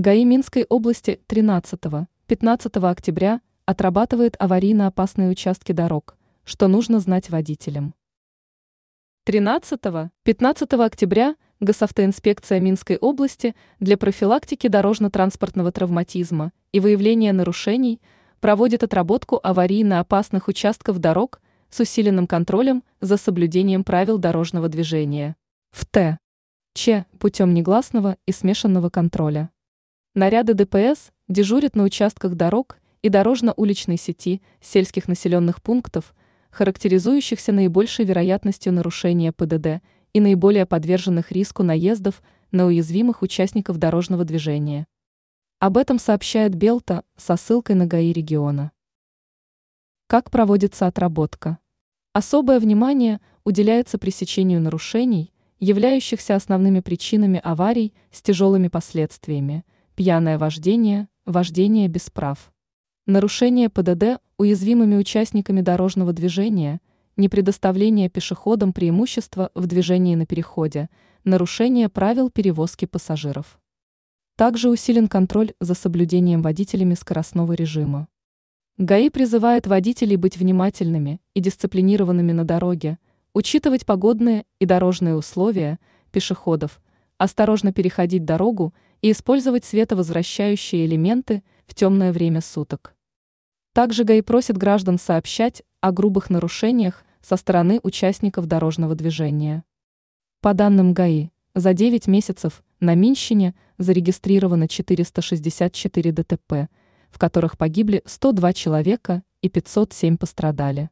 ГАИ Минской области 13-15 октября отрабатывает аварийно-опасные участки дорог, что нужно знать водителям. 13-15 октября Госавтоинспекция Минской области для профилактики дорожно-транспортного травматизма и выявления нарушений проводит отработку аварийно-опасных участков дорог с усиленным контролем за соблюдением правил дорожного движения. В Т. Ч. путем негласного и смешанного контроля. Наряды ДПС дежурят на участках дорог и дорожно-уличной сети сельских населенных пунктов, характеризующихся наибольшей вероятностью нарушения ПДД и наиболее подверженных риску наездов на уязвимых участников дорожного движения. Об этом сообщает Белта со ссылкой на ГАИ региона. Как проводится отработка? Особое внимание уделяется пресечению нарушений, являющихся основными причинами аварий с тяжелыми последствиями – пьяное вождение, вождение без прав. Нарушение ПДД уязвимыми участниками дорожного движения, непредоставление пешеходам преимущества в движении на переходе, нарушение правил перевозки пассажиров. Также усилен контроль за соблюдением водителями скоростного режима. ГАИ призывает водителей быть внимательными и дисциплинированными на дороге, учитывать погодные и дорожные условия, пешеходов, осторожно переходить дорогу и использовать световозвращающие элементы в темное время суток. Также ГАИ просит граждан сообщать о грубых нарушениях со стороны участников дорожного движения. По данным ГАИ, за 9 месяцев на Минщине зарегистрировано 464 ДТП, в которых погибли 102 человека и 507 пострадали.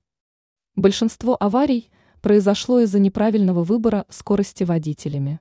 Большинство аварий произошло из-за неправильного выбора скорости водителями.